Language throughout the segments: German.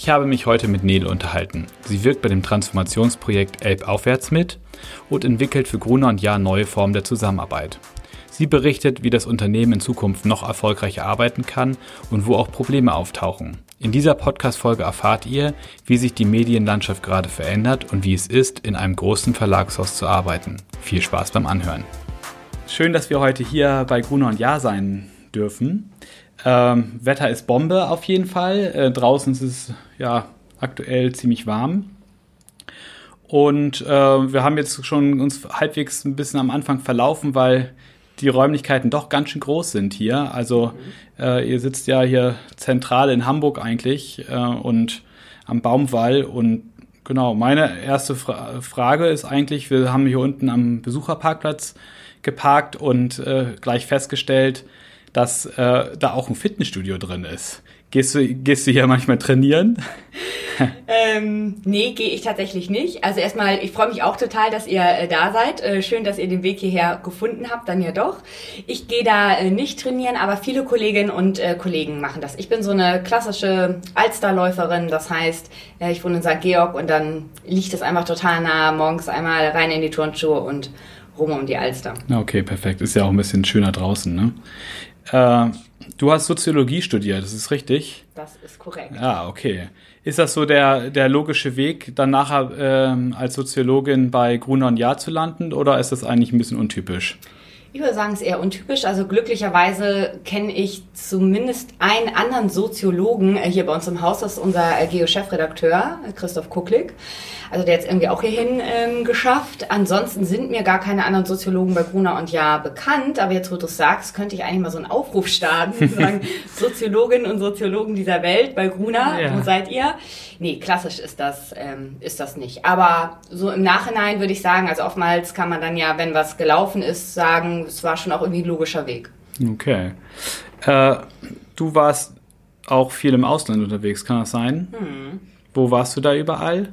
Ich habe mich heute mit Nele unterhalten. Sie wirkt bei dem Transformationsprojekt Elb Aufwärts mit und entwickelt für Gruner und Jahr neue Formen der Zusammenarbeit. Sie berichtet, wie das Unternehmen in Zukunft noch erfolgreicher arbeiten kann und wo auch Probleme auftauchen. In dieser Podcast-Folge erfahrt ihr, wie sich die Medienlandschaft gerade verändert und wie es ist, in einem großen Verlagshaus zu arbeiten. Viel Spaß beim Anhören. Schön, dass wir heute hier bei Gruner und Jahr sein dürfen. Ähm, Wetter ist Bombe auf jeden Fall. Äh, draußen ist es ja aktuell ziemlich warm. Und äh, wir haben jetzt schon uns halbwegs ein bisschen am Anfang verlaufen, weil die Räumlichkeiten doch ganz schön groß sind hier. Also äh, ihr sitzt ja hier zentral in Hamburg eigentlich äh, und am Baumwall. Und genau, meine erste Fra Frage ist eigentlich, wir haben hier unten am Besucherparkplatz geparkt und äh, gleich festgestellt, dass äh, da auch ein Fitnessstudio drin ist. Gehst du, gehst du hier manchmal trainieren? ähm, nee, gehe ich tatsächlich nicht. Also erstmal, ich freue mich auch total, dass ihr äh, da seid. Äh, schön, dass ihr den Weg hierher gefunden habt, dann ja doch. Ich gehe da äh, nicht trainieren, aber viele Kolleginnen und äh, Kollegen machen das. Ich bin so eine klassische Alsterläuferin, das heißt, ich wohne in St. Georg und dann liegt es einfach total nah, morgens einmal rein in die Turnschuhe und rum um die Alster. Okay, perfekt. Ist ja auch ein bisschen schöner draußen, ne? Äh, du hast Soziologie studiert, das ist richtig? Das ist korrekt. Ja, ah, okay. Ist das so der, der logische Weg, dann nachher ähm, als Soziologin bei Gruner und Jahr zu landen oder ist das eigentlich ein bisschen untypisch? Ich würde sagen, es ist eher untypisch. Also glücklicherweise kenne ich zumindest einen anderen Soziologen äh, hier bei uns im Haus. Das ist unser äh, Geo-Chefredakteur, Christoph Kucklig. Also der hat es irgendwie auch hierhin ähm, geschafft. Ansonsten sind mir gar keine anderen Soziologen bei Gruner und Jahr bekannt. Aber jetzt, wo du es sagst, könnte ich eigentlich mal so einen Aufruf starten. sagen, Soziologinnen und Soziologen dieser Welt bei Gruner, ja. wo seid ihr? Nee, klassisch ist das, ähm, ist das nicht. Aber so im Nachhinein würde ich sagen, also oftmals kann man dann ja, wenn was gelaufen ist, sagen, es war schon auch irgendwie ein logischer Weg. Okay. Äh, du warst auch viel im Ausland unterwegs, kann das sein? Hm. Wo warst du da überall?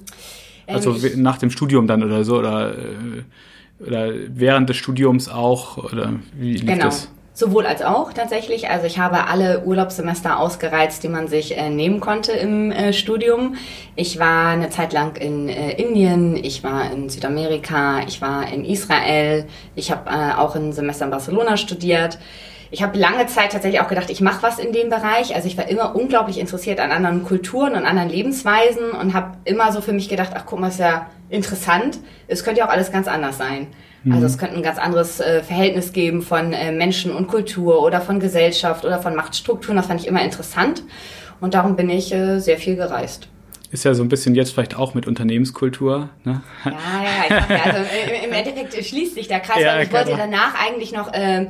Also ähm, nach dem Studium dann oder so oder, äh, oder während des Studiums auch oder wie lief genau. das? Sowohl als auch tatsächlich. Also ich habe alle Urlaubssemester ausgereizt, die man sich äh, nehmen konnte im äh, Studium. Ich war eine Zeit lang in äh, Indien, ich war in Südamerika, ich war in Israel, ich habe äh, auch ein Semester in Barcelona studiert. Ich habe lange Zeit tatsächlich auch gedacht, ich mache was in dem Bereich. Also ich war immer unglaublich interessiert an anderen Kulturen und anderen Lebensweisen und habe immer so für mich gedacht, ach guck mal, ist ja interessant. Es könnte ja auch alles ganz anders sein. Mhm. Also es könnte ein ganz anderes äh, Verhältnis geben von äh, Menschen und Kultur oder von Gesellschaft oder von Machtstrukturen. Das fand ich immer interessant und darum bin ich äh, sehr viel gereist ist ja so ein bisschen jetzt vielleicht auch mit Unternehmenskultur. Ne? Ja, ja, ich dachte, also im Endeffekt schließt sich der Kreis, ja, weil ich wollte danach eigentlich noch äh,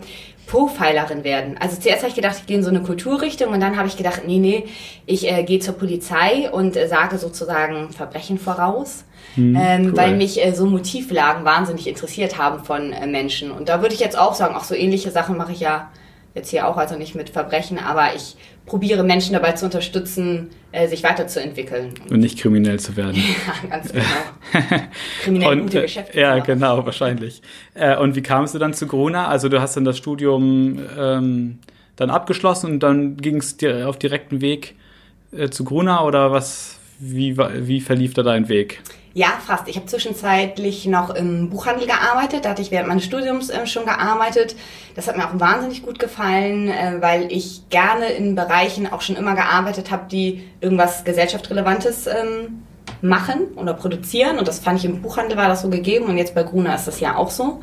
Profilerin werden. Also zuerst habe ich gedacht, ich gehe in so eine Kulturrichtung und dann habe ich gedacht, nee, nee, ich äh, gehe zur Polizei und äh, sage sozusagen Verbrechen voraus. Hm, ähm, cool. Weil mich äh, so Motivlagen wahnsinnig interessiert haben von äh, Menschen. Und da würde ich jetzt auch sagen, auch so ähnliche Sachen mache ich ja jetzt hier auch, also nicht mit Verbrechen, aber ich probiere Menschen dabei zu unterstützen, äh, sich weiterzuentwickeln. Und nicht kriminell zu werden. ja, ganz genau. kriminell und, gute Geschäfte. Ja, genau, wahrscheinlich. Äh, und wie kamst du dann zu Corona? Also du hast dann das Studium ähm, dann abgeschlossen und dann ging es dir auf direkten Weg äh, zu Gruna oder was? Wie, wie verlief da dein Weg? Ja, fast. Ich habe zwischenzeitlich noch im Buchhandel gearbeitet. Da hatte ich während meines Studiums äh, schon gearbeitet. Das hat mir auch wahnsinnig gut gefallen, äh, weil ich gerne in Bereichen auch schon immer gearbeitet habe, die irgendwas gesellschaftsrelevantes ähm, machen oder produzieren. Und das fand ich im Buchhandel war das so gegeben und jetzt bei Gruner ist das ja auch so.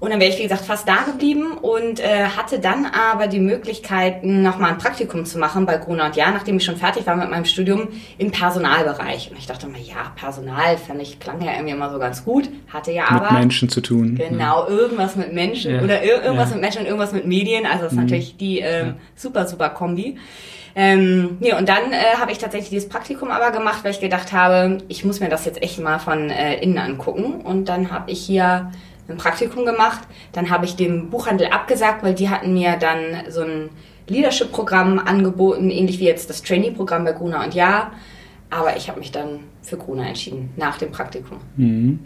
Und dann wäre ich, wie gesagt, fast da geblieben und äh, hatte dann aber die Möglichkeit, nochmal ein Praktikum zu machen bei Gruner und Ja, nachdem ich schon fertig war mit meinem Studium im Personalbereich. Und ich dachte mir, ja, Personal fand ich, klang ja irgendwie immer so ganz gut, hatte ja aber... Mit Menschen zu tun. Genau, ja. irgendwas mit Menschen ja. oder ir irgendwas ja. mit Menschen und irgendwas mit Medien. Also das ist mhm. natürlich die ähm, super, super Kombi. Ähm, ja, und dann äh, habe ich tatsächlich dieses Praktikum aber gemacht, weil ich gedacht habe, ich muss mir das jetzt echt mal von äh, innen angucken. Und dann habe ich hier ein Praktikum gemacht. Dann habe ich dem Buchhandel abgesagt, weil die hatten mir dann so ein Leadership-Programm angeboten, ähnlich wie jetzt das Trainee-Programm bei Gruner und Ja. Aber ich habe mich dann für Gruner entschieden, nach dem Praktikum. Mhm.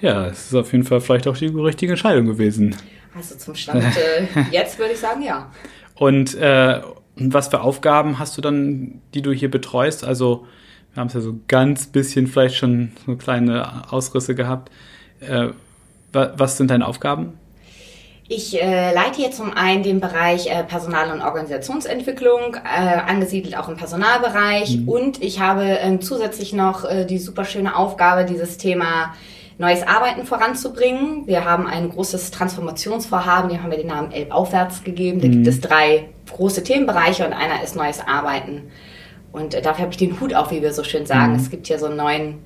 Ja, es ist auf jeden Fall vielleicht auch die richtige Entscheidung gewesen. Also zum Stand äh, jetzt würde ich sagen, ja. Und äh, was für Aufgaben hast du dann, die du hier betreust? Also Wir haben es ja so ganz bisschen vielleicht schon so kleine Ausrisse gehabt. Äh, was sind deine Aufgaben? Ich äh, leite hier zum einen den Bereich äh, Personal- und Organisationsentwicklung, äh, angesiedelt auch im Personalbereich. Mhm. Und ich habe ähm, zusätzlich noch äh, die super schöne Aufgabe, dieses Thema neues Arbeiten voranzubringen. Wir haben ein großes Transformationsvorhaben, dem haben wir den Namen Elb aufwärts gegeben. Da mhm. gibt es drei große Themenbereiche und einer ist neues Arbeiten. Und äh, dafür habe ich den Hut auf, wie wir so schön sagen. Mhm. Es gibt hier so einen neuen,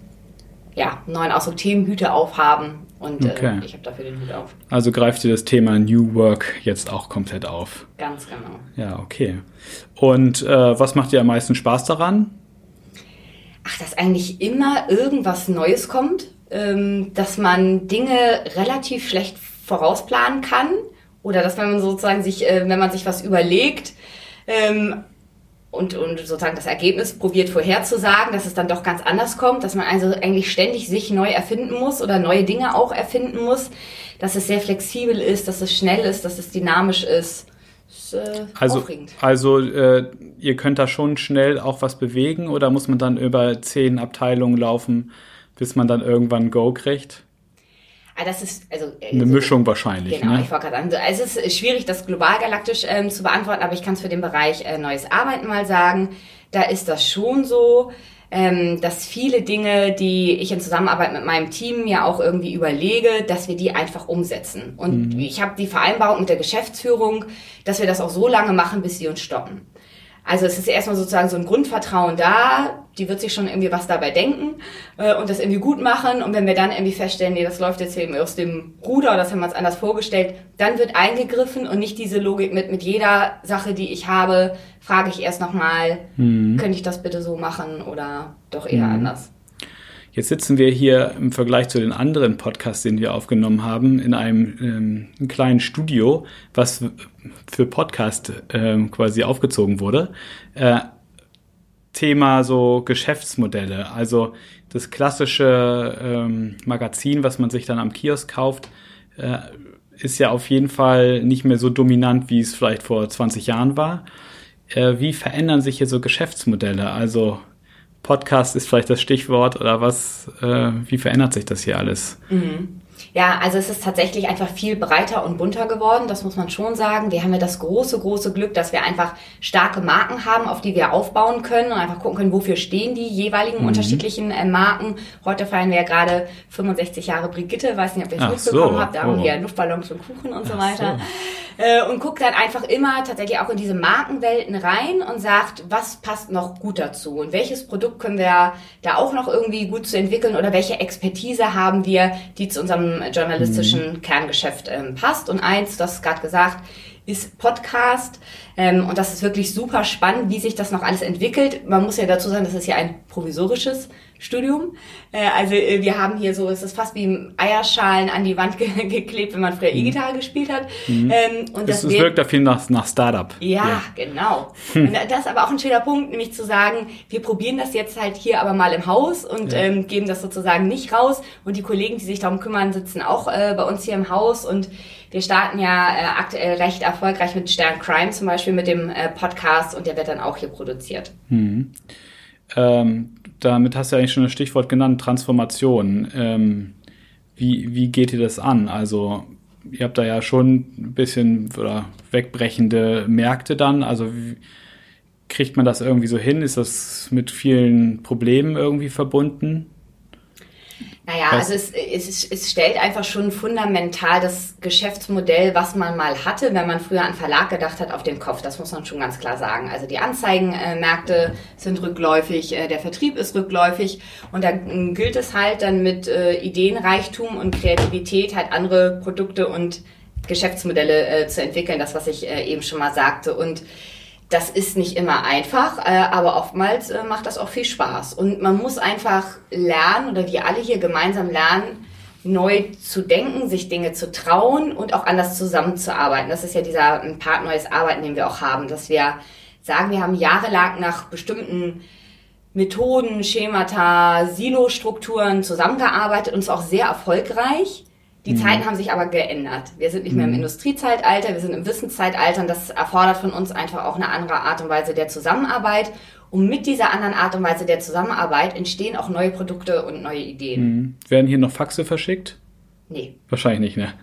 ja, neuen Ausdruck Themenhüte aufhaben und äh, okay. äh, ich habe dafür den Hut auf. Also greift ihr das Thema New Work jetzt auch komplett auf? Ganz genau. Ja, okay. Und äh, was macht dir am meisten Spaß daran? Ach, dass eigentlich immer irgendwas Neues kommt, ähm, dass man Dinge relativ schlecht vorausplanen kann oder dass man sozusagen sich, äh, wenn man sich was überlegt, ähm, und, und sozusagen das Ergebnis probiert vorherzusagen, dass es dann doch ganz anders kommt, dass man also eigentlich ständig sich neu erfinden muss oder neue Dinge auch erfinden muss, dass es sehr flexibel ist, dass es schnell ist, dass es dynamisch ist. ist äh, also, aufregend. also äh, ihr könnt da schon schnell auch was bewegen oder muss man dann über zehn Abteilungen laufen, bis man dann irgendwann Go kriegt? Ah, das ist also eine also, Mischung wahrscheinlich. Genau, ne? ich wollte gerade sagen, also es ist schwierig, das global galaktisch ähm, zu beantworten, aber ich kann es für den Bereich äh, neues Arbeiten mal sagen. Da ist das schon so, ähm, dass viele Dinge, die ich in Zusammenarbeit mit meinem Team ja auch irgendwie überlege, dass wir die einfach umsetzen. Und mhm. ich habe die Vereinbarung mit der Geschäftsführung, dass wir das auch so lange machen, bis sie uns stoppen. Also es ist erstmal sozusagen so ein Grundvertrauen da, die wird sich schon irgendwie was dabei denken äh, und das irgendwie gut machen. Und wenn wir dann irgendwie feststellen, nee, das läuft jetzt eben aus dem Ruder oder das haben wir uns anders vorgestellt, dann wird eingegriffen und nicht diese Logik mit, mit jeder Sache, die ich habe, frage ich erst nochmal, mhm. könnte ich das bitte so machen oder doch eher mhm. anders. Jetzt sitzen wir hier im Vergleich zu den anderen Podcasts, den wir aufgenommen haben, in einem ähm, kleinen Studio, was für Podcast ähm, quasi aufgezogen wurde. Äh, Thema so Geschäftsmodelle, also das klassische ähm, Magazin, was man sich dann am Kiosk kauft, äh, ist ja auf jeden Fall nicht mehr so dominant, wie es vielleicht vor 20 Jahren war. Äh, wie verändern sich hier so Geschäftsmodelle? Also Podcast ist vielleicht das Stichwort oder was, äh, wie verändert sich das hier alles? Mhm. Ja, also es ist tatsächlich einfach viel breiter und bunter geworden, das muss man schon sagen. Wir haben ja das große, große Glück, dass wir einfach starke Marken haben, auf die wir aufbauen können und einfach gucken können, wofür stehen die jeweiligen mhm. unterschiedlichen äh, Marken. Heute feiern wir ja gerade 65 Jahre Brigitte, weiß nicht, ob ihr es mitbekommen so. habt, da oh. haben wir Luftballons und Kuchen und Ach so weiter. So. Äh, und guckt dann einfach immer tatsächlich auch in diese Markenwelten rein und sagt, was passt noch gut dazu und welches Produkt können wir da auch noch irgendwie gut zu entwickeln oder welche Expertise haben wir, die zu unserem journalistischen mhm. Kerngeschäft ähm, passt. Und eins, du hast gerade gesagt, ist Podcast. Ähm, und das ist wirklich super spannend, wie sich das noch alles entwickelt. Man muss ja dazu sagen, das ist ja ein provisorisches Studium. Äh, also äh, wir haben hier so, es ist fast wie Eierschalen an die Wand ge geklebt, wenn man früher mhm. E-Gitarre gespielt hat. Mhm. Ähm, und das, das wirkt da viel nach, nach Startup. Ja, ja. genau. Hm. Und das ist aber auch ein schöner Punkt, nämlich zu sagen, wir probieren das jetzt halt hier aber mal im Haus und ja. ähm, geben das sozusagen nicht raus. Und die Kollegen, die sich darum kümmern, sitzen auch äh, bei uns hier im Haus und wir starten ja äh, aktuell recht erfolgreich mit Stern Crime zum Beispiel mit dem äh, Podcast und der wird dann auch hier produziert. Mhm. Ähm, damit hast du eigentlich schon das Stichwort genannt, Transformation. Ähm, wie, wie geht ihr das an? Also ihr habt da ja schon ein bisschen oder wegbrechende Märkte dann. Also wie, kriegt man das irgendwie so hin? Ist das mit vielen Problemen irgendwie verbunden? Naja, also es, es, es stellt einfach schon fundamental das Geschäftsmodell, was man mal hatte, wenn man früher an Verlag gedacht hat, auf den Kopf. Das muss man schon ganz klar sagen. Also die Anzeigenmärkte sind rückläufig, äh, der Vertrieb ist rückläufig und da ähm, gilt es halt dann mit äh, Ideenreichtum und Kreativität halt andere Produkte und Geschäftsmodelle äh, zu entwickeln, das was ich eben schon mal sagte. Und das ist nicht immer einfach, äh, aber oftmals äh, macht das auch viel Spaß. Und man muss einfach lernen, oder wir alle hier gemeinsam lernen, neu zu denken, sich Dinge zu trauen und auch anders zusammenzuarbeiten. Das ist ja dieser Part neues Arbeiten, den wir auch haben, dass wir sagen, wir haben jahrelang nach bestimmten Methoden, Schemata, Silo-Strukturen zusammengearbeitet und es auch sehr erfolgreich. Die mhm. Zeiten haben sich aber geändert. Wir sind nicht mehr im mhm. Industriezeitalter, wir sind im Wissenszeitalter und das erfordert von uns einfach auch eine andere Art und Weise der Zusammenarbeit. Und mit dieser anderen Art und Weise der Zusammenarbeit entstehen auch neue Produkte und neue Ideen. Mhm. Werden hier noch Faxe verschickt? Nee. Wahrscheinlich nicht, ne?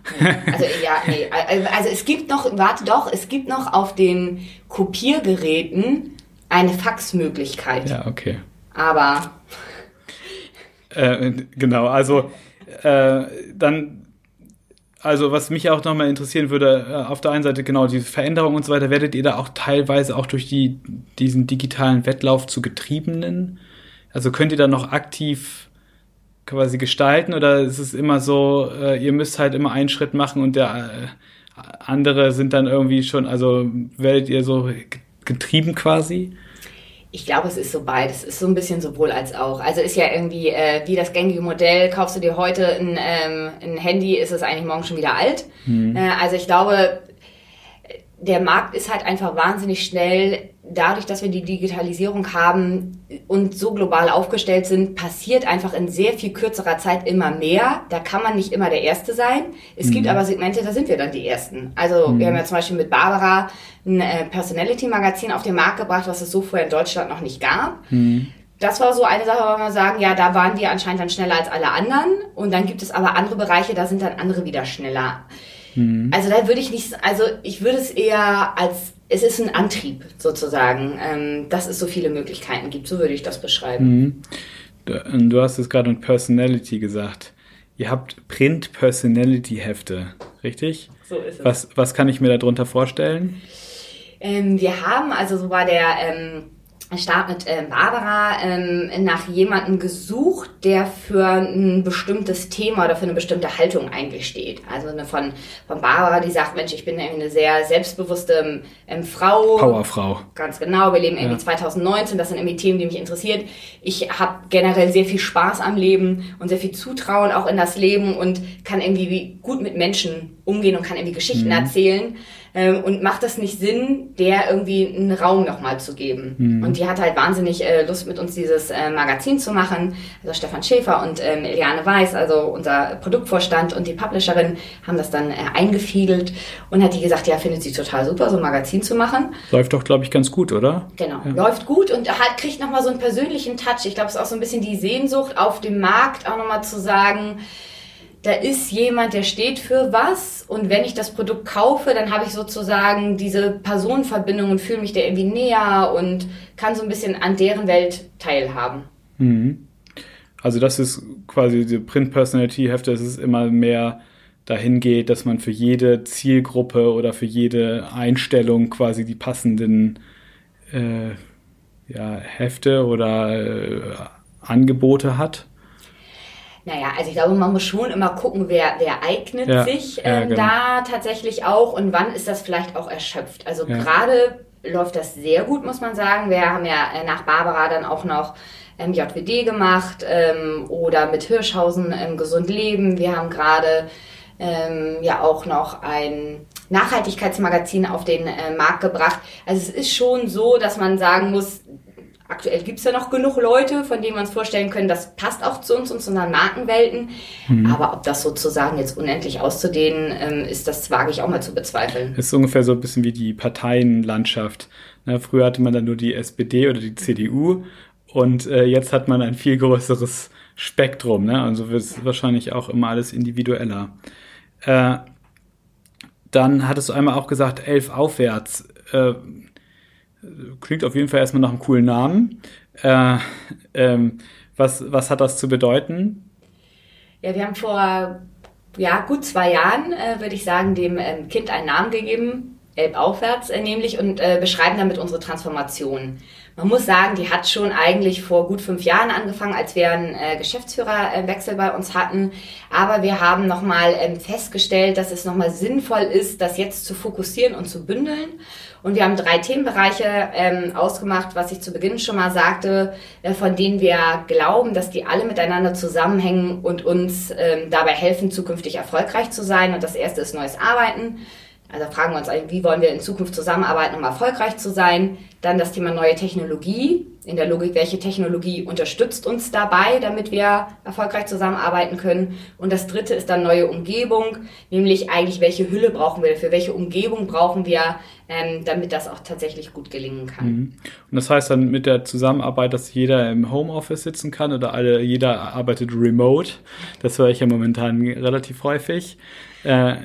Also ja, nee. Also es gibt noch, warte doch, es gibt noch auf den Kopiergeräten eine Faxmöglichkeit. Ja, okay. Aber. Äh, genau, also äh, dann, also was mich auch nochmal interessieren würde, äh, auf der einen Seite genau diese Veränderung und so weiter, werdet ihr da auch teilweise auch durch die, diesen digitalen Wettlauf zu Getriebenen? Also könnt ihr da noch aktiv quasi gestalten oder ist es immer so, äh, ihr müsst halt immer einen Schritt machen und der äh, andere sind dann irgendwie schon, also werdet ihr so getrieben quasi? Ich glaube, es ist so beides. Es ist so ein bisschen sowohl als auch. Also ist ja irgendwie äh, wie das gängige Modell, kaufst du dir heute ein, ähm, ein Handy, ist es eigentlich morgen schon wieder alt. Mhm. Äh, also ich glaube, der Markt ist halt einfach wahnsinnig schnell. Dadurch, dass wir die Digitalisierung haben und so global aufgestellt sind, passiert einfach in sehr viel kürzerer Zeit immer mehr. Da kann man nicht immer der Erste sein. Es mhm. gibt aber Segmente, da sind wir dann die Ersten. Also mhm. wir haben ja zum Beispiel mit Barbara ein äh, Personality-Magazin auf den Markt gebracht, was es so vorher in Deutschland noch nicht gab. Mhm. Das war so eine Sache, wo wir sagen, ja, da waren wir anscheinend dann schneller als alle anderen. Und dann gibt es aber andere Bereiche, da sind dann andere wieder schneller. Mhm. Also da würde ich nicht, also ich würde es eher als, es ist ein Antrieb sozusagen, ähm, dass es so viele Möglichkeiten gibt. So würde ich das beschreiben. Mhm. Du, hast es gerade mit Personality gesagt. Ihr habt Print-Personality-Hefte, richtig? So ist es. Was, was kann ich mir darunter vorstellen? Ähm, wir haben, also so war der ähm, Start mit äh, Barbara ähm, nach jemandem gesucht, der für ein bestimmtes Thema oder für eine bestimmte Haltung eigentlich steht. Also eine von, von Barbara, die sagt, Mensch, ich bin irgendwie eine sehr selbstbewusste ähm, Frau. Powerfrau. Ganz genau, wir leben irgendwie ja. 2019, das sind irgendwie Themen, die mich interessiert. Ich habe generell sehr viel Spaß am Leben und sehr viel Zutrauen auch in das Leben und kann irgendwie gut mit Menschen umgehen und kann irgendwie Geschichten mhm. erzählen. Ähm, und macht das nicht Sinn, der irgendwie einen Raum nochmal zu geben? Mhm. Und die hat halt wahnsinnig äh, Lust, mit uns dieses äh, Magazin zu machen. Also Stefan Schäfer und ähm, Eliane Weiß, also unser Produktvorstand und die Publisherin, haben das dann äh, eingefiedelt und hat die gesagt, ja, findet sie total super, so ein Magazin zu machen. Läuft doch, glaube ich, ganz gut, oder? Genau, ja. läuft gut und halt kriegt nochmal so einen persönlichen Touch. Ich glaube, es ist auch so ein bisschen die Sehnsucht auf dem Markt, auch nochmal zu sagen, da ist jemand, der steht für was und wenn ich das Produkt kaufe, dann habe ich sozusagen diese Personenverbindung und fühle mich der irgendwie näher und kann so ein bisschen an deren Welt teilhaben. Mhm. Also das ist quasi die Print-Personality-Hefte, es ist immer mehr dahin geht, dass man für jede Zielgruppe oder für jede Einstellung quasi die passenden äh, ja, Hefte oder äh, Angebote hat. Naja, also ich glaube, man muss schon immer gucken, wer, wer eignet ja, sich äh, ja, genau. da tatsächlich auch und wann ist das vielleicht auch erschöpft. Also ja. gerade läuft das sehr gut, muss man sagen. Wir haben ja äh, nach Barbara dann auch noch ähm, JWD gemacht ähm, oder mit Hirschhausen ähm, Gesund Leben. Wir haben gerade ähm, ja auch noch ein Nachhaltigkeitsmagazin auf den äh, Markt gebracht. Also es ist schon so, dass man sagen muss, Aktuell gibt es ja noch genug Leute, von denen wir uns vorstellen können, das passt auch zu uns und zu unseren Markenwelten. Mhm. Aber ob das sozusagen jetzt unendlich auszudehnen ähm, ist, das wage ich auch mal zu bezweifeln. Das ist ungefähr so ein bisschen wie die Parteienlandschaft. Ne, früher hatte man dann nur die SPD oder die CDU und äh, jetzt hat man ein viel größeres Spektrum. Ne? Also wird es wahrscheinlich auch immer alles individueller. Äh, dann hattest du einmal auch gesagt, elf aufwärts. Äh, klingt auf jeden Fall erstmal nach einem coolen Namen. Äh, ähm, was, was hat das zu bedeuten? Ja, wir haben vor ja, gut zwei Jahren, äh, würde ich sagen, dem ähm, Kind einen Namen gegeben, Elb aufwärts äh, nämlich, und äh, beschreiben damit unsere Transformation. Man muss sagen, die hat schon eigentlich vor gut fünf Jahren angefangen, als wir einen äh, Geschäftsführerwechsel bei uns hatten. Aber wir haben nochmal ähm, festgestellt, dass es nochmal sinnvoll ist, das jetzt zu fokussieren und zu bündeln. Und wir haben drei Themenbereiche ähm, ausgemacht, was ich zu Beginn schon mal sagte, äh, von denen wir glauben, dass die alle miteinander zusammenhängen und uns ähm, dabei helfen, zukünftig erfolgreich zu sein. Und das erste ist neues Arbeiten. Also fragen wir uns, wie wollen wir in Zukunft zusammenarbeiten, um erfolgreich zu sein. Dann das Thema neue Technologie. In der Logik, welche Technologie unterstützt uns dabei, damit wir erfolgreich zusammenarbeiten können. Und das dritte ist dann neue Umgebung, nämlich eigentlich, welche Hülle brauchen wir, für welche Umgebung brauchen wir, ähm, damit das auch tatsächlich gut gelingen kann. Mhm. Und das heißt dann mit der Zusammenarbeit, dass jeder im Homeoffice sitzen kann oder alle, jeder arbeitet remote. Das höre ich ja momentan relativ häufig. Äh,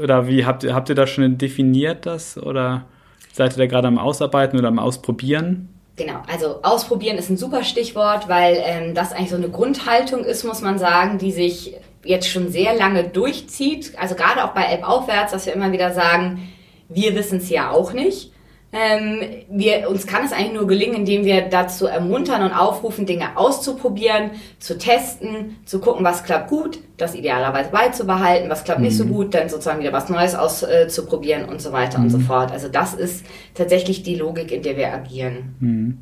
oder wie habt ihr, habt ihr das schon definiert, das? Oder seid ihr da gerade am Ausarbeiten oder am Ausprobieren? Genau, also ausprobieren ist ein super Stichwort, weil ähm, das eigentlich so eine Grundhaltung ist, muss man sagen, die sich jetzt schon sehr lange durchzieht. Also gerade auch bei App aufwärts, dass wir immer wieder sagen, wir wissen es ja auch nicht. Ähm, wir, uns kann es eigentlich nur gelingen, indem wir dazu ermuntern und aufrufen, Dinge auszuprobieren, zu testen, zu gucken, was klappt gut, das idealerweise beizubehalten, was klappt mhm. nicht so mhm. gut, dann sozusagen wieder was Neues auszuprobieren äh, und so weiter mhm. und so mhm. fort. Also das ist tatsächlich die Logik, in der wir agieren. Mhm.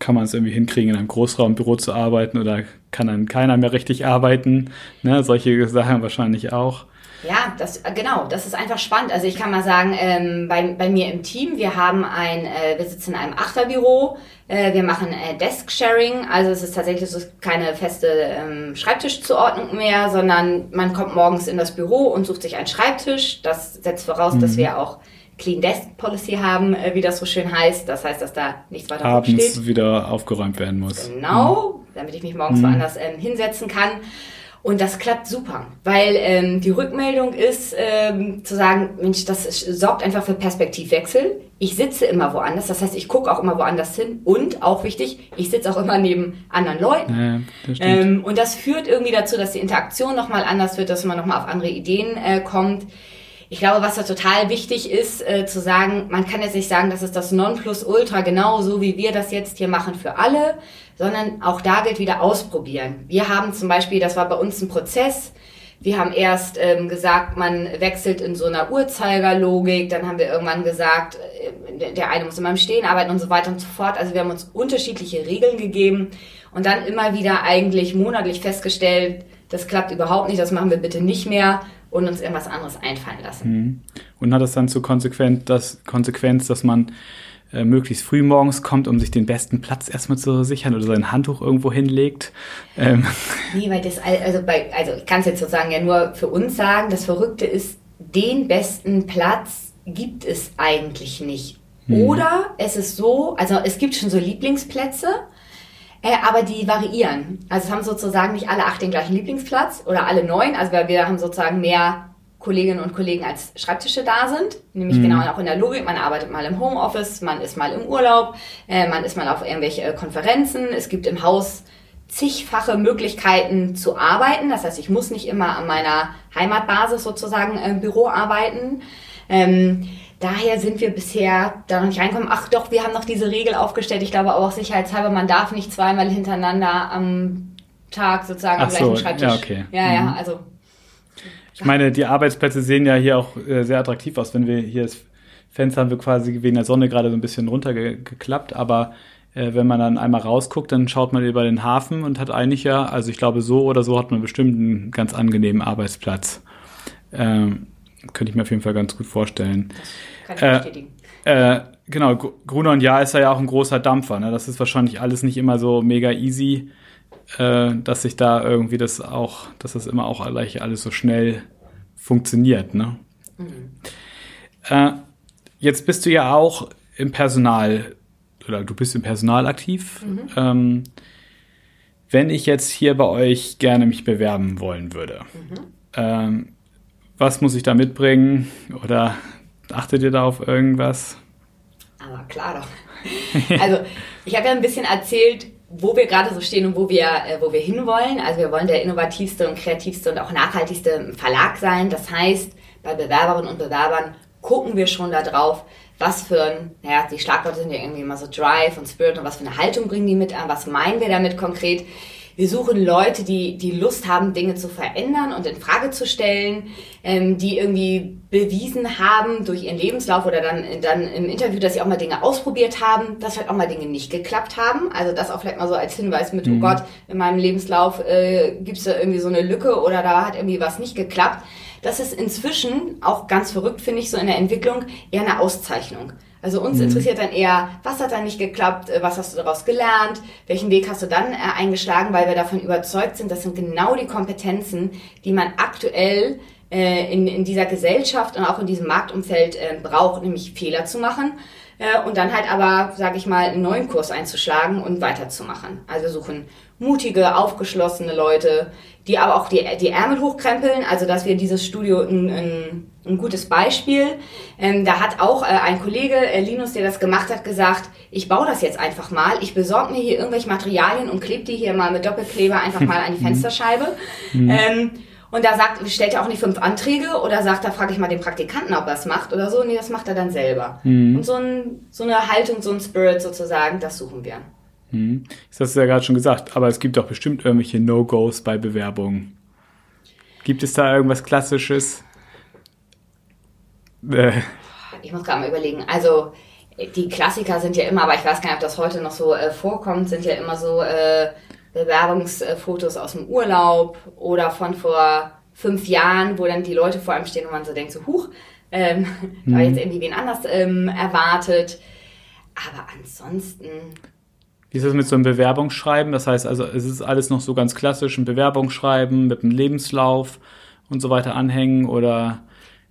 Kann man es irgendwie hinkriegen, in einem Großraumbüro zu arbeiten oder kann dann keiner mehr richtig arbeiten? Ne? Solche Sachen wahrscheinlich auch. Ja, das äh, genau, das ist einfach spannend. Also ich kann mal sagen, ähm, bei, bei mir im Team, wir haben ein, äh, wir sitzen in einem Achterbüro, äh, wir machen äh, Desk-Sharing, also es ist tatsächlich so keine feste ähm, Schreibtischzuordnung mehr, sondern man kommt morgens in das Büro und sucht sich einen Schreibtisch. Das setzt voraus, mhm. dass wir auch Clean Desk Policy haben, äh, wie das so schön heißt. Das heißt, dass da nichts weiter Abends steht. wieder aufgeräumt werden muss. Genau, mhm. damit ich mich morgens mhm. woanders ähm, hinsetzen kann. Und das klappt super, weil ähm, die Rückmeldung ist ähm, zu sagen, Mensch, das sorgt einfach für Perspektivwechsel. Ich sitze immer woanders, das heißt, ich gucke auch immer woanders hin und auch wichtig, ich sitze auch immer neben anderen Leuten. Ja, das ähm, und das führt irgendwie dazu, dass die Interaktion nochmal anders wird, dass man nochmal auf andere Ideen äh, kommt. Ich glaube, was da total wichtig ist, äh, zu sagen, man kann jetzt nicht sagen, das ist das Nonplusultra, genau so wie wir das jetzt hier machen für alle, sondern auch da gilt wieder ausprobieren. Wir haben zum Beispiel, das war bei uns ein Prozess, wir haben erst ähm, gesagt, man wechselt in so einer Uhrzeigerlogik, dann haben wir irgendwann gesagt, äh, der eine muss immer im Stehen arbeiten und so weiter und so fort. Also wir haben uns unterschiedliche Regeln gegeben und dann immer wieder eigentlich monatlich festgestellt, das klappt überhaupt nicht, das machen wir bitte nicht mehr und uns irgendwas anderes einfallen lassen. Mhm. Und hat das dann zur Konsequenz, das Konsequenz, dass man äh, möglichst früh morgens kommt, um sich den besten Platz erstmal zu sichern oder sein Handtuch irgendwo hinlegt. Ähm. Nee, weil das, also bei, also ich kann es jetzt sozusagen ja nur für uns sagen, das Verrückte ist, den besten Platz gibt es eigentlich nicht. Hm. Oder es ist so, also es gibt schon so Lieblingsplätze, äh, aber die variieren. Also es haben sozusagen nicht alle acht den gleichen Lieblingsplatz oder alle neun. Also wir haben sozusagen mehr Kolleginnen und Kollegen als Schreibtische da sind, nämlich mhm. genau auch in der Logik. Man arbeitet mal im Homeoffice, man ist mal im Urlaub, äh, man ist mal auf irgendwelche äh, Konferenzen. Es gibt im Haus zigfache Möglichkeiten zu arbeiten. Das heißt, ich muss nicht immer an meiner Heimatbasis sozusagen im Büro arbeiten. Ähm, daher sind wir bisher da noch nicht reinkommen. Ach doch, wir haben noch diese Regel aufgestellt. Ich glaube auch sicherheitshalber, man darf nicht zweimal hintereinander am Tag sozusagen Ach am gleichen so, Schreibtisch. Ja, okay. Ja, ja, mhm. also ich meine, die Arbeitsplätze sehen ja hier auch äh, sehr attraktiv aus. Wenn wir hier das Fenster haben wir quasi wegen der Sonne gerade so ein bisschen runtergeklappt, aber äh, wenn man dann einmal rausguckt, dann schaut man über den Hafen und hat eigentlich ja, also ich glaube, so oder so hat man bestimmt einen ganz angenehmen Arbeitsplatz. Ähm, könnte ich mir auf jeden Fall ganz gut vorstellen. Das kann ich bestätigen. Äh, genau, Gruner und Ja ist ja auch ein großer Dampfer. Ne? Das ist wahrscheinlich alles nicht immer so mega easy äh, dass sich da irgendwie das auch, dass das immer auch gleich alles so schnell funktioniert. Ne? Mhm. Äh, jetzt bist du ja auch im Personal oder du bist im Personal aktiv. Mhm. Ähm, wenn ich jetzt hier bei euch gerne mich bewerben wollen würde, mhm. ähm, was muss ich da mitbringen oder achtet ihr da auf irgendwas? Aber klar doch. Also ich habe ja ein bisschen erzählt, wo wir gerade so stehen und wo wir, äh, wo wir hinwollen. Also wir wollen der innovativste und kreativste und auch nachhaltigste Verlag sein. Das heißt, bei Bewerberinnen und Bewerbern gucken wir schon darauf, was für ein, naja, die Schlagworte sind ja irgendwie immer so Drive und Spirit und was für eine Haltung bringen die mit an, was meinen wir damit konkret. Wir suchen Leute, die, die Lust haben, Dinge zu verändern und in Frage zu stellen, ähm, die irgendwie bewiesen haben durch ihren Lebenslauf oder dann, dann im Interview, dass sie auch mal Dinge ausprobiert haben, dass vielleicht auch mal Dinge nicht geklappt haben. Also das auch vielleicht mal so als Hinweis mit, oh mhm. oh Gott, in meinem Lebenslauf äh, gibt es da irgendwie so eine Lücke oder da hat irgendwie was nicht geklappt. das ist inzwischen auch ganz verrückt, finde ich, so in der Entwicklung eher eine Auszeichnung. Also uns mhm. interessiert dann eher, was hat da nicht geklappt, äh, was hast du daraus gelernt, welchen Weg hast du dann äh, eingeschlagen, weil wir davon überzeugt sind, das sind genau die Kompetenzen, die man aktuell äh, in, in dieser Gesellschaft und auch in diesem Marktumfeld äh, braucht, nämlich Fehler zu machen äh, und dann halt aber, sage ich mal, einen neuen Kurs einzuschlagen und weiterzumachen. Also wir suchen mutige, aufgeschlossene Leute, die aber auch die, die Ärmel hochkrempeln, also dass wir dieses Studio ein, ein, ein gutes Beispiel. Ähm, da hat auch äh, ein Kollege, äh, Linus, der das gemacht hat, gesagt, ich baue das jetzt einfach mal, ich besorge mir hier irgendwelche Materialien und klebe die hier mal mit Doppelkleber einfach mal an die Fensterscheibe. Mhm. Ähm, und da sagt, stellt er auch nicht fünf Anträge oder sagt, da frage ich mal den Praktikanten, ob er es macht oder so. Nee, das macht er dann selber. Mhm. Und so, ein, so eine Haltung, so ein Spirit sozusagen, das suchen wir. Mhm. Das hast du ja gerade schon gesagt, aber es gibt doch bestimmt irgendwelche No-Gos bei Bewerbungen. Gibt es da irgendwas Klassisches? Äh. Ich muss gerade mal überlegen. Also, die Klassiker sind ja immer, aber ich weiß gar nicht, ob das heute noch so äh, vorkommt, sind ja immer so äh, Bewerbungsfotos aus dem Urlaub oder von vor fünf Jahren, wo dann die Leute vor einem stehen und man so denkt, so, huch, ähm, mhm. da jetzt irgendwie wen anders ähm, erwartet. Aber ansonsten. Wie ist das mit so einem Bewerbungsschreiben? Das heißt also, es ist alles noch so ganz klassisch, ein Bewerbungsschreiben mit einem Lebenslauf und so weiter anhängen oder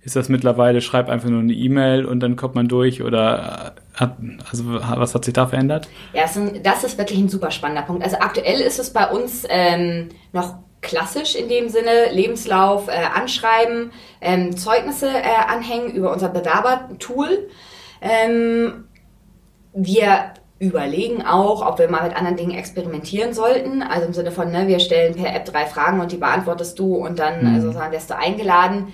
ist das mittlerweile, schreib einfach nur eine E-Mail und dann kommt man durch oder äh, also was hat sich da verändert? Ja, das ist wirklich ein super spannender Punkt. Also aktuell ist es bei uns ähm, noch klassisch in dem Sinne, Lebenslauf äh, anschreiben, ähm, Zeugnisse äh, anhängen über unser Bewerbertool. Ähm, wir überlegen auch, ob wir mal mit anderen Dingen experimentieren sollten. Also im Sinne von, ne, wir stellen per App drei Fragen und die beantwortest du und dann mhm. also sagen, wirst du eingeladen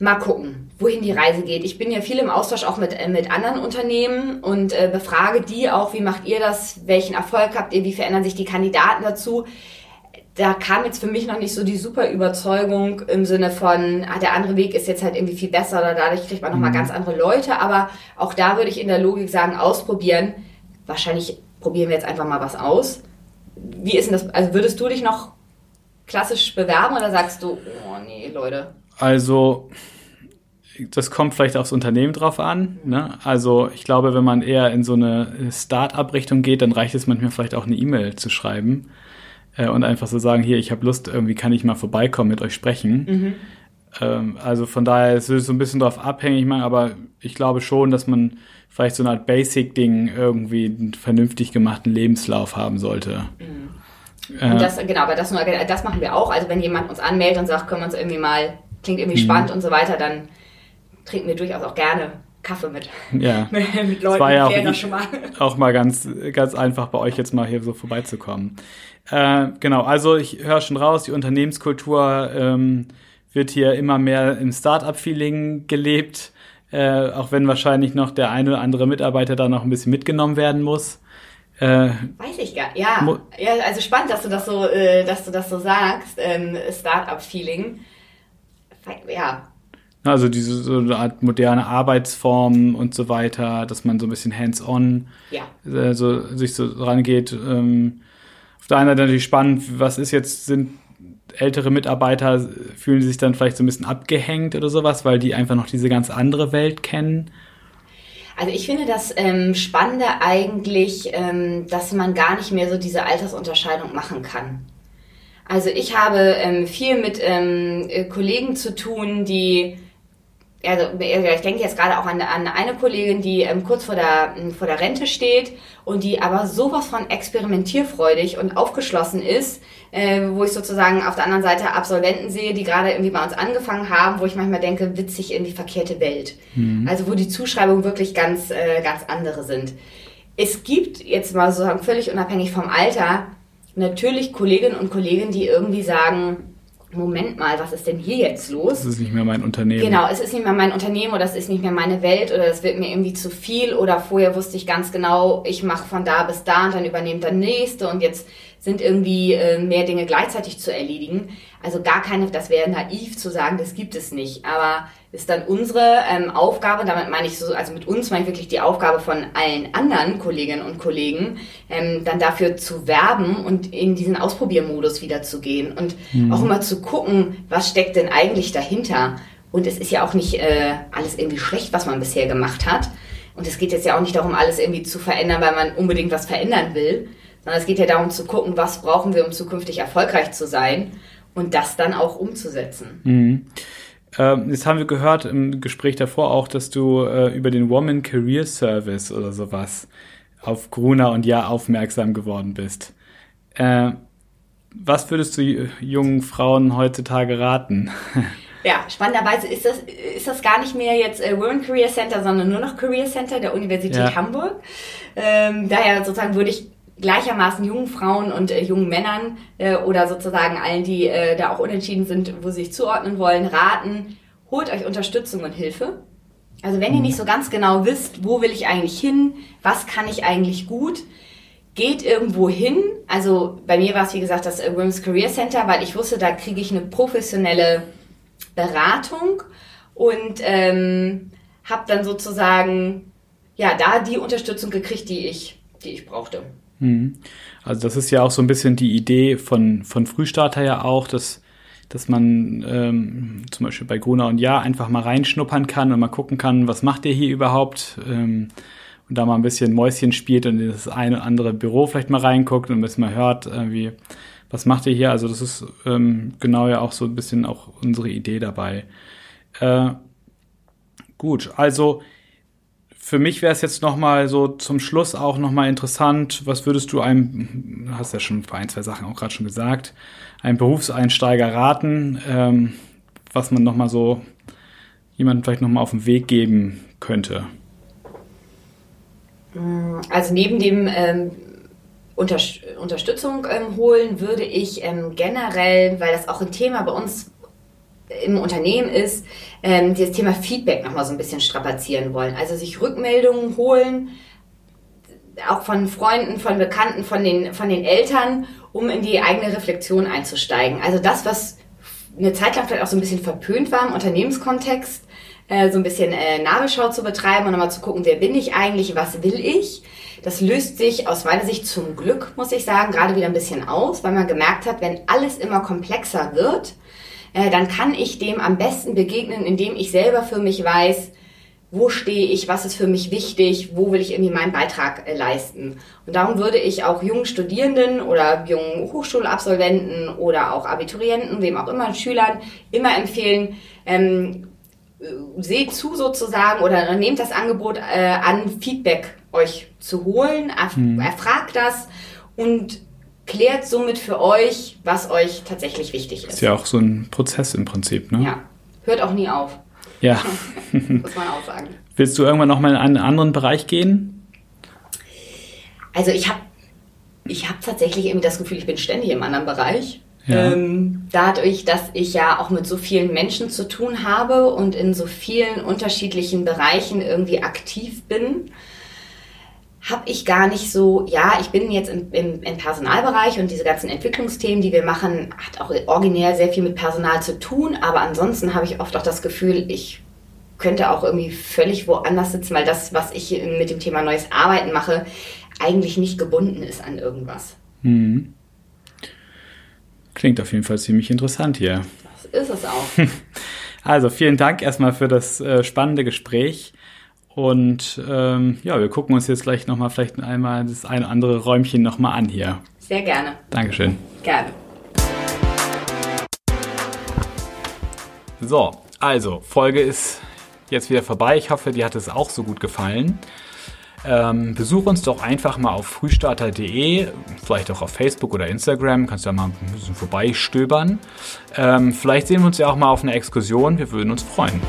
mal gucken, wohin die Reise geht. Ich bin ja viel im Austausch auch mit, äh, mit anderen Unternehmen und äh, befrage die auch, wie macht ihr das, welchen Erfolg habt ihr, wie verändern sich die Kandidaten dazu. Da kam jetzt für mich noch nicht so die super Überzeugung im Sinne von, ah, der andere Weg ist jetzt halt irgendwie viel besser oder dadurch kriegt man nochmal mhm. ganz andere Leute. Aber auch da würde ich in der Logik sagen, ausprobieren. Wahrscheinlich probieren wir jetzt einfach mal was aus. Wie ist denn das? Also würdest du dich noch klassisch bewerben oder sagst du, oh nee, Leute, also, das kommt vielleicht aufs Unternehmen drauf an. Ne? Also, ich glaube, wenn man eher in so eine Start-up-Richtung geht, dann reicht es manchmal vielleicht auch eine E-Mail zu schreiben äh, und einfach so sagen: Hier, ich habe Lust, irgendwie kann ich mal vorbeikommen, mit euch sprechen. Mhm. Ähm, also, von daher ist es so ein bisschen darauf abhängig, man, aber ich glaube schon, dass man vielleicht so eine Art Basic-Ding irgendwie einen vernünftig gemachten Lebenslauf haben sollte. Mhm. Äh, das, genau, aber das, das machen wir auch. Also wenn jemand uns anmeldet und sagt, können wir uns irgendwie mal klingt irgendwie mhm. spannend und so weiter, dann trinken wir durchaus auch gerne Kaffee mit. Ja. mit Leuten, war ja auch, das schon mal. auch mal ganz, ganz einfach bei euch jetzt mal hier so vorbeizukommen. Äh, genau, also ich höre schon raus, die Unternehmenskultur ähm, wird hier immer mehr im Startup-Feeling gelebt, äh, auch wenn wahrscheinlich noch der eine oder andere Mitarbeiter da noch ein bisschen mitgenommen werden muss. Äh, Weiß ich gar ja. ja, also spannend, dass du das so, äh, dass du das so sagst, ähm, Startup-Feeling ja. Also diese so eine Art moderne Arbeitsform und so weiter, dass man so ein bisschen hands-on ja. äh, so, sich so rangeht. Ähm, auf der einen Seite natürlich spannend, was ist jetzt, sind ältere Mitarbeiter, fühlen sich dann vielleicht so ein bisschen abgehängt oder sowas, weil die einfach noch diese ganz andere Welt kennen. Also ich finde das ähm, Spannende eigentlich, ähm, dass man gar nicht mehr so diese Altersunterscheidung machen kann. Also ich habe ähm, viel mit ähm, äh, Kollegen zu tun, die also ich denke jetzt gerade auch an, an eine Kollegin, die ähm, kurz vor der, ähm, vor der Rente steht und die aber sowas von experimentierfreudig und aufgeschlossen ist, äh, wo ich sozusagen auf der anderen Seite Absolventen sehe, die gerade irgendwie bei uns angefangen haben, wo ich manchmal denke, witzig in die verkehrte Welt. Mhm. Also wo die Zuschreibungen wirklich ganz, äh, ganz andere sind. Es gibt jetzt mal sozusagen völlig unabhängig vom Alter natürlich Kolleginnen und Kollegen, die irgendwie sagen, Moment mal, was ist denn hier jetzt los? Das ist nicht mehr mein Unternehmen. Genau, es ist nicht mehr mein Unternehmen oder es ist nicht mehr meine Welt oder es wird mir irgendwie zu viel oder vorher wusste ich ganz genau, ich mache von da bis da und dann übernehmt der nächste und jetzt sind irgendwie äh, mehr Dinge gleichzeitig zu erledigen. Also gar keine, das wäre naiv zu sagen, das gibt es nicht. Aber ist dann unsere ähm, Aufgabe, damit meine ich so, also mit uns meine ich wirklich die Aufgabe von allen anderen Kolleginnen und Kollegen, ähm, dann dafür zu werben und in diesen Ausprobiermodus wieder zu gehen und mhm. auch immer zu gucken, was steckt denn eigentlich dahinter. Und es ist ja auch nicht äh, alles irgendwie schlecht, was man bisher gemacht hat. Und es geht jetzt ja auch nicht darum, alles irgendwie zu verändern, weil man unbedingt was verändern will, sondern es geht ja darum zu gucken, was brauchen wir, um zukünftig erfolgreich zu sein und das dann auch umzusetzen. Mhm. Ähm, jetzt haben wir gehört im Gespräch davor auch, dass du äh, über den Woman Career Service oder sowas auf Gruner und Ja aufmerksam geworden bist. Äh, was würdest du jungen Frauen heutzutage raten? Ja, spannenderweise ist das, ist das gar nicht mehr jetzt äh, Women Career Center, sondern nur noch Career Center der Universität ja. Hamburg. Ähm, daher sozusagen würde ich gleichermaßen jungen Frauen und äh, jungen Männern äh, oder sozusagen allen, die äh, da auch unentschieden sind, wo sie sich zuordnen wollen, raten, holt euch Unterstützung und Hilfe. Also wenn ihr nicht so ganz genau wisst, wo will ich eigentlich hin, was kann ich eigentlich gut, geht irgendwo hin. Also bei mir war es wie gesagt das äh, Women's Career Center, weil ich wusste, da kriege ich eine professionelle Beratung und ähm, habe dann sozusagen ja da die Unterstützung gekriegt, die ich, die ich brauchte. Mhm. Also das ist ja auch so ein bisschen die Idee von, von Frühstarter ja auch, dass, dass man ähm, zum Beispiel bei Gruner und Ja einfach mal reinschnuppern kann und mal gucken kann, was macht ihr hier überhaupt? Ähm, und da mal ein bisschen Mäuschen spielt und in das eine oder andere Büro vielleicht mal reinguckt und ein bisschen mal hört, äh, wie, was macht ihr hier? Also das ist ähm, genau ja auch so ein bisschen auch unsere Idee dabei. Äh, gut, also für mich wäre es jetzt noch mal so zum Schluss auch noch mal interessant, was würdest du einem, du hast ja schon ein, zwei Sachen auch gerade schon gesagt, einem Berufseinsteiger raten, ähm, was man noch mal so jemandem vielleicht noch mal auf den Weg geben könnte? Also neben dem ähm, Unterstützung ähm, holen würde ich ähm, generell, weil das auch ein Thema bei uns im Unternehmen ist, ähm, dieses Thema Feedback nochmal so ein bisschen strapazieren wollen. Also sich Rückmeldungen holen, auch von Freunden, von Bekannten, von den, von den Eltern, um in die eigene Reflexion einzusteigen. Also das, was eine Zeit lang vielleicht auch so ein bisschen verpönt war im Unternehmenskontext, äh, so ein bisschen äh, Nabelschau zu betreiben und nochmal zu gucken, wer bin ich eigentlich, was will ich. Das löst sich aus meiner Sicht zum Glück, muss ich sagen, gerade wieder ein bisschen aus, weil man gemerkt hat, wenn alles immer komplexer wird, äh, dann kann ich dem am besten begegnen, indem ich selber für mich weiß, wo stehe ich, was ist für mich wichtig, wo will ich irgendwie meinen Beitrag äh, leisten. Und darum würde ich auch jungen Studierenden oder jungen Hochschulabsolventen oder auch Abiturienten, wem auch immer, Schülern, immer empfehlen, ähm, seht zu sozusagen oder nehmt das Angebot äh, an, Feedback euch zu holen, erf mhm. erfragt das und klärt somit für euch, was euch tatsächlich wichtig ist. Ist ja auch so ein Prozess im Prinzip, ne? Ja, hört auch nie auf. Ja. Muss man auch sagen. Willst du irgendwann noch mal in einen anderen Bereich gehen? Also ich habe ich hab tatsächlich irgendwie das Gefühl, ich bin ständig im anderen Bereich. Ja. Ähm, dadurch, dass ich ja auch mit so vielen Menschen zu tun habe und in so vielen unterschiedlichen Bereichen irgendwie aktiv bin, habe ich gar nicht so, ja, ich bin jetzt im, im, im, Personalbereich und diese ganzen Entwicklungsthemen, die wir machen, hat auch originär sehr viel mit Personal zu tun, aber ansonsten habe ich oft auch das Gefühl, ich könnte auch irgendwie völlig woanders sitzen, weil das, was ich mit dem Thema neues Arbeiten mache, eigentlich nicht gebunden ist an irgendwas. Mhm. Klingt auf jeden Fall ziemlich interessant hier. Das ist es auch. Also vielen Dank erstmal für das äh, spannende Gespräch. Und ähm, ja, wir gucken uns jetzt gleich nochmal vielleicht einmal das ein oder andere Räumchen nochmal an hier. Sehr gerne. Dankeschön. Gerne. So, also, Folge ist jetzt wieder vorbei. Ich hoffe, dir hat es auch so gut gefallen. Ähm, besuch uns doch einfach mal auf frühstarter.de, vielleicht auch auf Facebook oder Instagram, kannst ja mal ein bisschen vorbeistöbern. Ähm, vielleicht sehen wir uns ja auch mal auf einer Exkursion, wir würden uns freuen.